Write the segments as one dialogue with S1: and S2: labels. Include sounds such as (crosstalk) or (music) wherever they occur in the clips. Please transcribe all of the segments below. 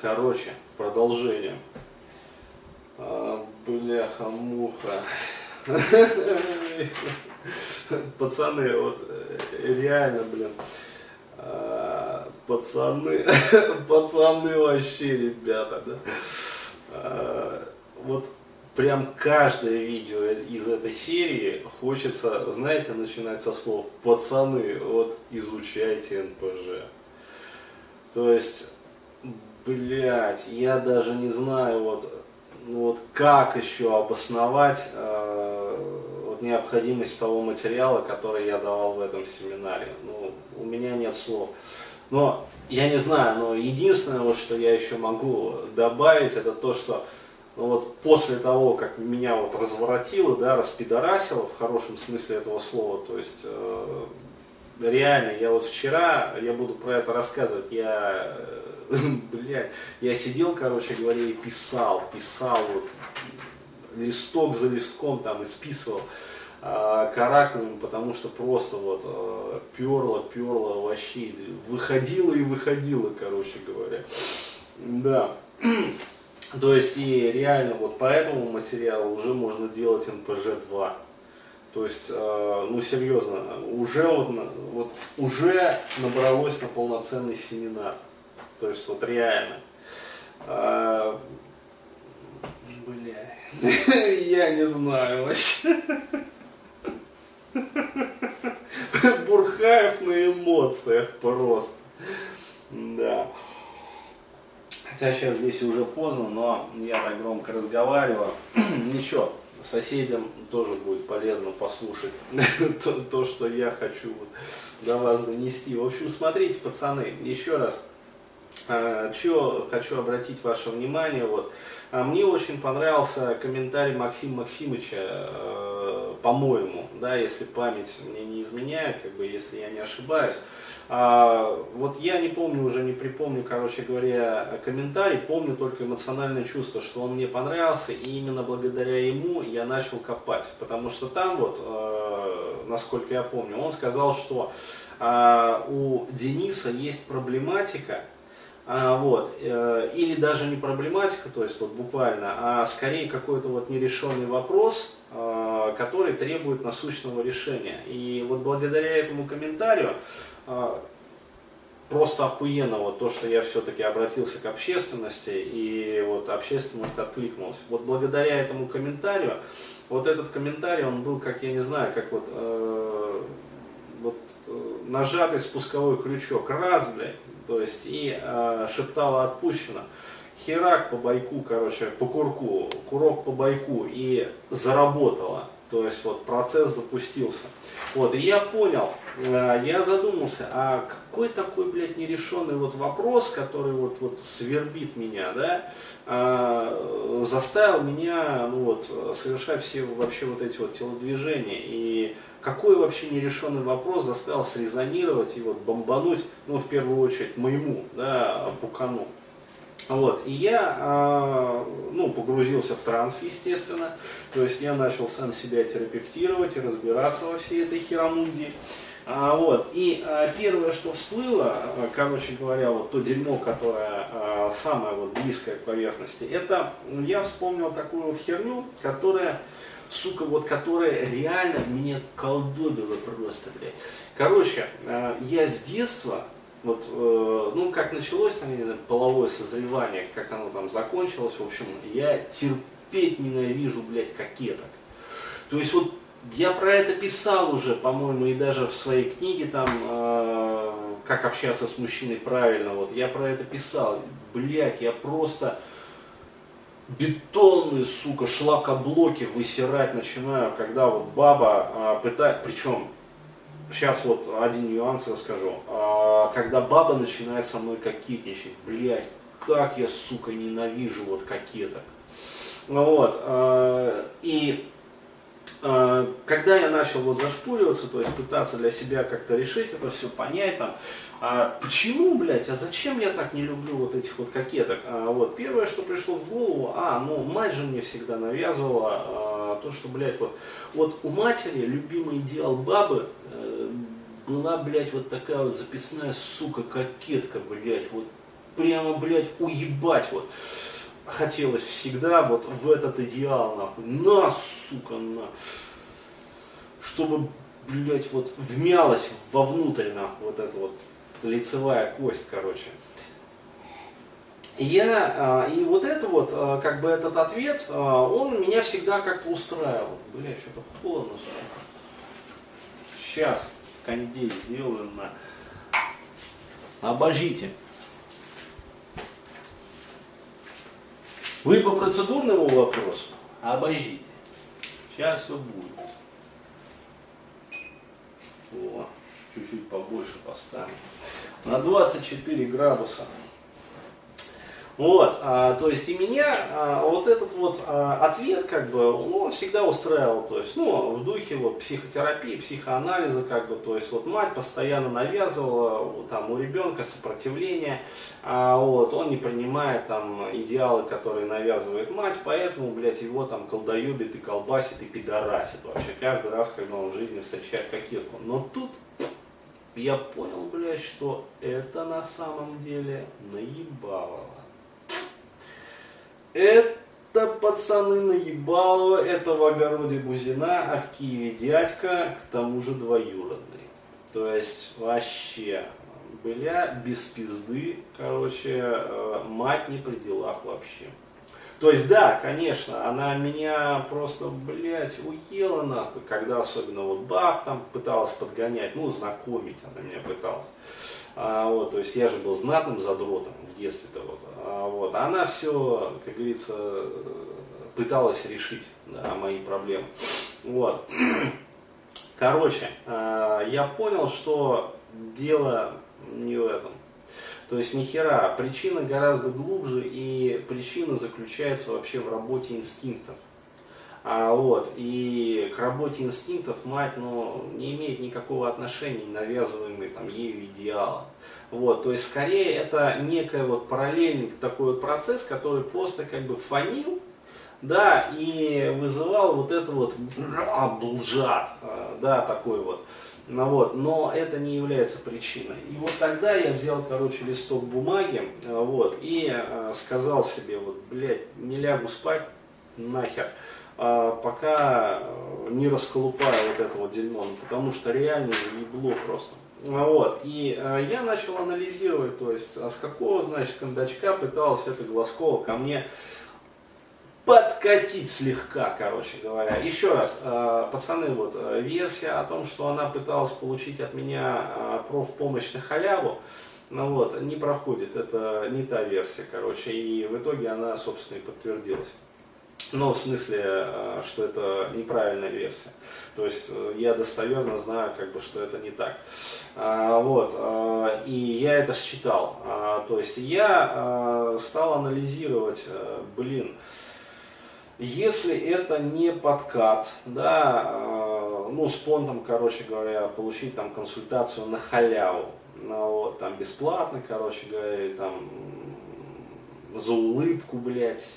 S1: короче, продолжение. А, бляха-муха. Пацаны, вот э, реально, блин. А, пацаны, (laughs) пацаны вообще, ребята, да. А, вот прям каждое видео из этой серии хочется, знаете, начинать со слов «пацаны, вот изучайте НПЖ». То есть, блять, я даже не знаю, вот, ну вот как еще обосновать э, вот необходимость того материала, который я давал в этом семинаре. Ну, у меня нет слов. Но я не знаю, но единственное, вот, что я еще могу добавить, это то, что ну, вот после того, как меня вот разворотило, да, распидорасило в хорошем смысле этого слова, то есть э, реально, я вот вчера, я буду про это рассказывать, я, э, (laughs) блядь, я сидел, короче говоря, и писал, писал вот листок за листком там и списывал э, каракулями, потому что просто вот э, перло, перло вообще, выходило и выходило, короче говоря. Да. (clears throat) То есть и реально вот по этому материалу уже можно делать НПЖ-2. То есть, э, ну серьезно, уже вот, вот уже набралось на полноценный семинар. То есть вот реально. А, бля, (laughs) я не знаю вообще. (laughs) Бурхаев на эмоциях просто. Да. Хотя сейчас здесь уже поздно, но я так громко разговариваю. (clears throat) Ничего, соседям тоже будет полезно послушать (laughs) то, то, что я хочу вот до вас донести. В общем, смотрите, пацаны, еще раз, э, что хочу обратить ваше внимание, вот, а мне очень понравился комментарий Максима Максимовича, э, по-моему, да, если память мне не изменяет, как бы, если я не ошибаюсь. А, вот я не помню, уже не припомню, короче говоря, комментарий, помню только эмоциональное чувство, что он мне понравился, и именно благодаря ему я начал копать. Потому что там вот, э, насколько я помню, он сказал, что э, у Дениса есть проблематика, а, вот, э, или даже не проблематика, то есть вот буквально, а скорее какой-то вот нерешенный вопрос, э, который требует насущного решения. И вот благодаря этому комментарию а, просто охуенно вот то, что я все-таки обратился к общественности, и вот общественность откликнулась. Вот благодаря этому комментарию, вот этот комментарий, он был, как я не знаю, как вот, э, вот э, нажатый спусковой крючок, раз, блядь, то есть, и э, шептало отпущено. Херак по байку, короче, по курку, курок по байку, и заработало. То есть вот процесс запустился. Вот, и я понял, э, я задумался, а какой такой, блядь, нерешенный вот вопрос, который вот, вот свербит меня, да, э, заставил меня, ну вот, совершать все вообще вот эти вот телодвижения. И какой вообще нерешенный вопрос заставил срезонировать и вот бомбануть, ну, в первую очередь, моему, да, пукану. Вот. И я э, ну, погрузился в транс, естественно. То есть я начал сам себя терапевтировать и разбираться во всей этой херомундии. А, вот. И а, первое, что всплыло, а, короче говоря, вот то дерьмо, которое а, самое вот близкое к поверхности, это я вспомнил такую вот херню, которая, сука, вот которая реально меня колдобила просто, блядь. Короче, а, я с детства вот, э, ну, как началось, знаю, половое созревание, как оно там закончилось, в общем, я терпеть ненавижу, блядь, кокеток. То есть вот я про это писал уже, по-моему, и даже в своей книге там, э, как общаться с мужчиной правильно, вот, я про это писал. Блядь, я просто бетонные, сука, шлакоблоки высирать начинаю, когда вот баба э, пытает, причем сейчас вот один нюанс расскажу. А, когда баба начинает со мной кокетничать, блядь, как я, сука, ненавижу вот кокеток. Вот, а, и когда я начал вот зашпуриваться, то есть пытаться для себя как-то решить это все, понять там, а почему, блядь, а зачем я так не люблю вот этих вот кокеток? А, вот, первое, что пришло в голову, а, ну, мать же мне всегда навязывала а, то, что, блядь, вот, вот у матери любимый идеал бабы э, была, блядь, вот такая вот записная, сука, кокетка, блядь, вот прямо, блядь, уебать вот хотелось всегда вот в этот идеал, нахуй, на, сука, на, чтобы, блядь, вот вмялась вовнутрь, нахуй, вот эта вот лицевая кость, короче. Я, а, и вот это вот, а, как бы этот ответ, а, он меня всегда как-то устраивал. Бля, что-то холодно, сука. Сейчас кондей сделаю на... Обожите. Вы по процедурному вопросу? Обождите. Сейчас все будет. О, чуть-чуть побольше поставим. На 24 градуса. Вот, а, то есть и меня а, вот этот вот а, ответ, как бы, он всегда устраивал, то есть, ну, в духе вот психотерапии, психоанализа, как бы, то есть, вот мать постоянно навязывала там у ребенка сопротивление, а, вот, он не принимает там идеалы, которые навязывает мать, поэтому, блядь, его там колдоюбит и колбасит и пидорасит вообще каждый раз, когда он в жизни встречает кокетку. Но тут я понял, блядь, что это на самом деле наебалово. Это пацаны наебалово, это в огороде Бузина, а в Киеве дядька, к тому же двоюродный. То есть вообще, бля, без пизды, короче, э, мать не при делах вообще. То есть, да, конечно, она меня просто, блядь, уела нахуй, когда особенно вот баб там пыталась подгонять, ну, знакомить она меня пыталась. А, вот, то есть я же был знатным задротом в детстве-то вот. А, вот. Она все, как говорится, пыталась решить да, мои проблемы. Вот. Короче, а, я понял, что дело не в этом. То есть ни хера, причина гораздо глубже, и причина заключается вообще в работе инстинктов. А, вот, и к работе инстинктов мать ну, не имеет никакого отношения, навязываемый там, ею идеала. Вот, то есть скорее это некий вот параллельный такой вот процесс, который просто как бы фонил, да, и вызывал вот это вот блжат, а, да, такой вот. Ну, вот, но это не является причиной. И вот тогда я взял, короче, листок бумаги, а, вот, и э, сказал себе, вот, блядь, не лягу спать, нахер. А, пока э, не расколупаю вот это вот ну, потому что реально заебло просто. А, вот. И э, я начал анализировать, то есть, а с какого, значит, кондачка пыталась эта Глазкова ко мне подкатить слегка, короче говоря. Еще раз, э, пацаны, вот, версия о том, что она пыталась получить от меня профпомощь на халяву, ну вот, не проходит, это не та версия, короче, и в итоге она, собственно, и подтвердилась. Ну, в смысле, э, что это неправильная версия. То есть э, я достоверно знаю, как бы, что это не так. А, вот, э, и я это считал. А, то есть я стал анализировать, блин, если это не подкат, да, ну, с понтом, короче говоря, получить там консультацию на халяву, ну, вот, там бесплатно, короче говоря, там за улыбку, блядь,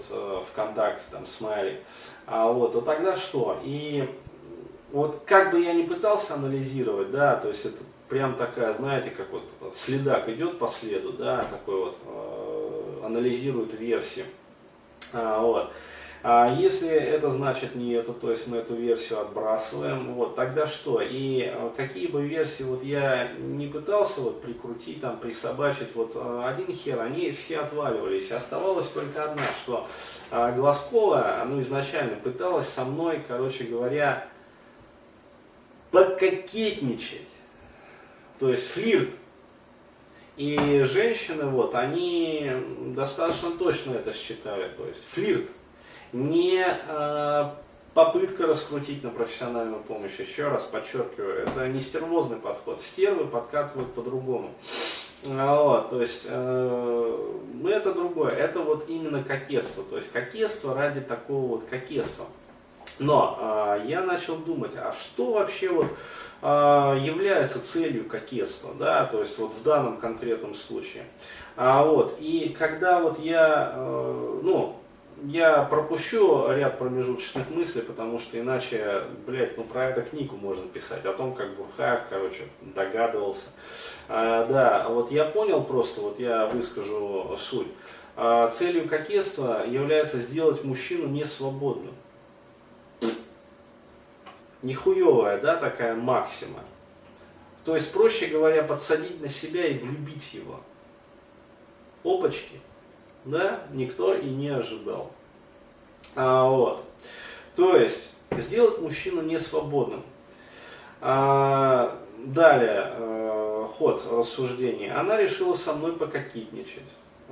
S1: вот, э, ВКонтакте, там, смайлик, а вот, то тогда что? И вот как бы я ни пытался анализировать, да, то есть это прям такая, знаете, как вот следак идет по следу, да, такой вот, э, анализирует версии, а, вот, а если это значит не это, то есть мы эту версию отбрасываем, вот тогда что? И э, какие бы версии вот я не пытался вот прикрутить, там, присобачить, вот э, один хер, они все отваливались. Оставалась только одна, что э, Глазкова, ну изначально пыталась со мной, короче говоря, пококетничать. То есть флирт и женщины, вот, они достаточно точно это считали. То есть флирт не э, попытка раскрутить на профессиональную помощь. Еще раз подчеркиваю, это не стервозный подход. Стервы подкатывают по-другому. Вот, то есть э, это другое, это вот именно кокетство, то есть кокетство ради такого вот кокетства. Но э, я начал думать, а что вообще вот э, является целью кокетства, да, то есть вот в данном конкретном случае. А, вот, и когда вот я, э, ну, я пропущу ряд промежуточных мыслей, потому что иначе, блядь, ну про это книгу можно писать, о том, как Бурхаев, короче, догадывался. А, да, вот я понял просто, вот я выскажу суть. А, целью кокетства является сделать мужчину несвободным. Нихуевая, да, такая максима. То есть, проще говоря, подсадить на себя и влюбить его. Опачки да, никто и не ожидал. А, вот. То есть, сделать мужчину несвободным. А, далее, э, ход рассуждений. Она решила со мной пококетничать.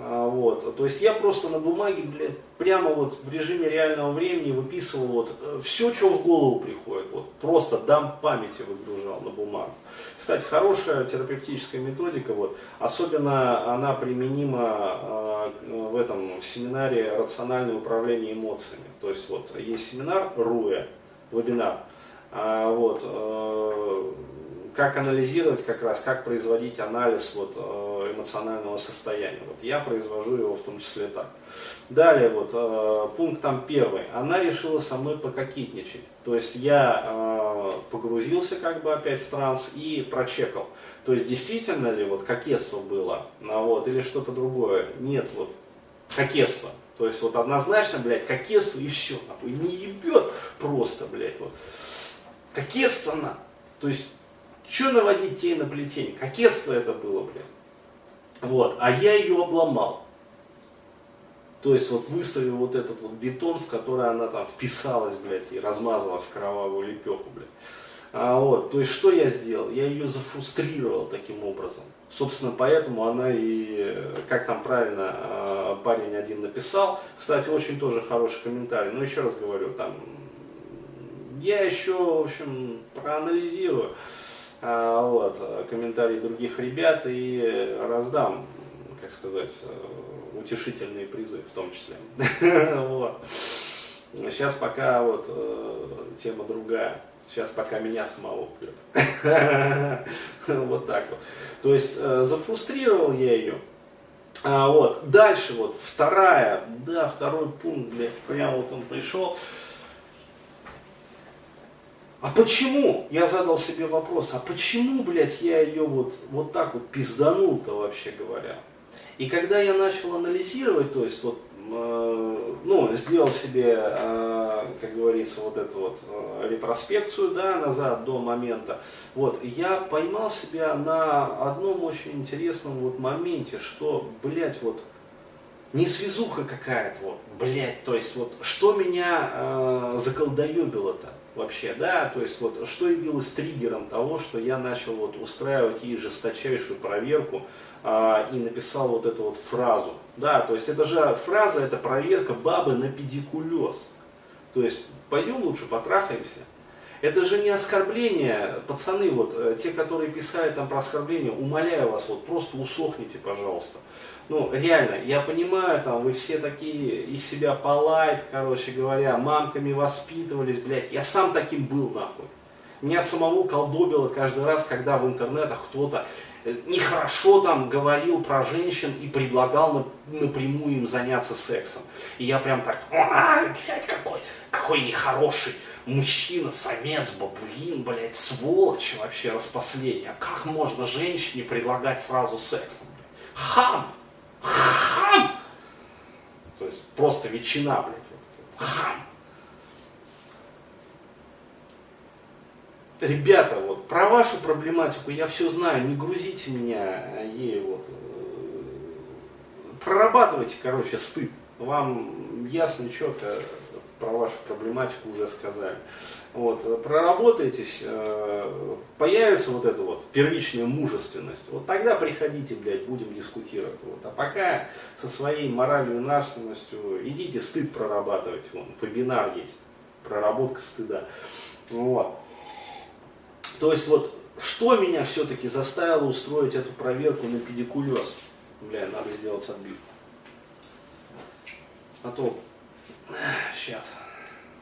S1: А, вот. То есть я просто на бумаге, блядь, прямо вот в режиме реального времени выписывал вот э, все, что в голову приходит. Вот просто дам памяти выгружал на бумагу. Кстати, хорошая терапевтическая методика, вот, особенно она применима э, в этом в семинаре рациональное управление эмоциями. То есть вот есть семинар РУЭ, вебинар, а, вот, э, как анализировать как раз, как производить анализ вот, э, эмоционального состояния. Вот я произвожу его в том числе так. Далее, вот, э, пункт там первый. Она решила со мной пококетничать. То есть я э, погрузился как бы опять в транс и прочекал. То есть действительно ли вот кокетство было, а вот, или что-то другое. Нет, вот, кокетство. То есть вот однозначно, блядь, кокетство и все, не ебет просто, блядь, вот. Кокетство на. То есть что наводить тень на плетень? Кокетство это было, блин. Вот. А я ее обломал. То есть вот выставил вот этот вот бетон, в который она там вписалась, блядь, и размазалась в кровавую лепеху, блядь. А вот, то есть что я сделал? Я ее зафрустрировал таким образом. Собственно, поэтому она и, как там правильно а, парень один написал, кстати, очень тоже хороший комментарий, но еще раз говорю, там, я еще, в общем, проанализирую. А, вот, комментарии других ребят и раздам, как сказать, э, утешительные призы в том числе. (laughs) вот. Сейчас пока вот э, тема другая. Сейчас пока меня самого прет. (laughs) вот так вот. То есть э, зафрустрировал я ее. А, вот. Дальше вот вторая, да, второй пункт, блядь, прямо вот он пришел. А почему? Я задал себе вопрос, а почему, блядь, я ее вот, вот так вот пизданул-то вообще говоря? И когда я начал анализировать, то есть вот, э, ну, сделал себе, э, как говорится, вот эту вот э, ретроспекцию, да, назад до момента, вот, я поймал себя на одном очень интересном вот моменте, что, блядь, вот, не связуха какая-то, вот, блядь, то есть вот, что меня э, заколдоебило-то? вообще, да, то есть вот что явилось триггером того, что я начал вот устраивать ей жесточайшую проверку а, и написал вот эту вот фразу, да, то есть это же фраза, это проверка бабы на педикулез, то есть пойдем лучше потрахаемся, это же не оскорбление, пацаны, вот э, те, которые писали там про оскорбление, умоляю вас, вот просто усохните, пожалуйста ну, реально, я понимаю, там, вы все такие из себя полайт, короче говоря, мамками воспитывались, блядь, я сам таким был, нахуй. Меня самого колдобило каждый раз, когда в интернетах кто-то э, нехорошо там говорил про женщин и предлагал напрямую им заняться сексом. И я прям так, блядь, какой, какой нехороший мужчина, самец, бабуин, блядь, сволочь вообще распоследняя. Как можно женщине предлагать сразу секс? Хам! Хам! То есть просто ветчина, блядь. Хам! Ребята, вот про вашу проблематику я все знаю, не грузите меня ей вот. Э, прорабатывайте, короче, стыд. Вам ясно, четко про вашу проблематику уже сказали. Вот, проработаетесь, э, появится вот эта вот первичная мужественность, вот тогда приходите, блядь, будем дискутировать. Вот. А пока со своей моралью и нравственностью идите стыд прорабатывать, вон, вебинар есть, проработка стыда. Вот. То есть вот, что меня все-таки заставило устроить эту проверку на педикулез? Бля, надо сделать отбивку. А то, сейчас.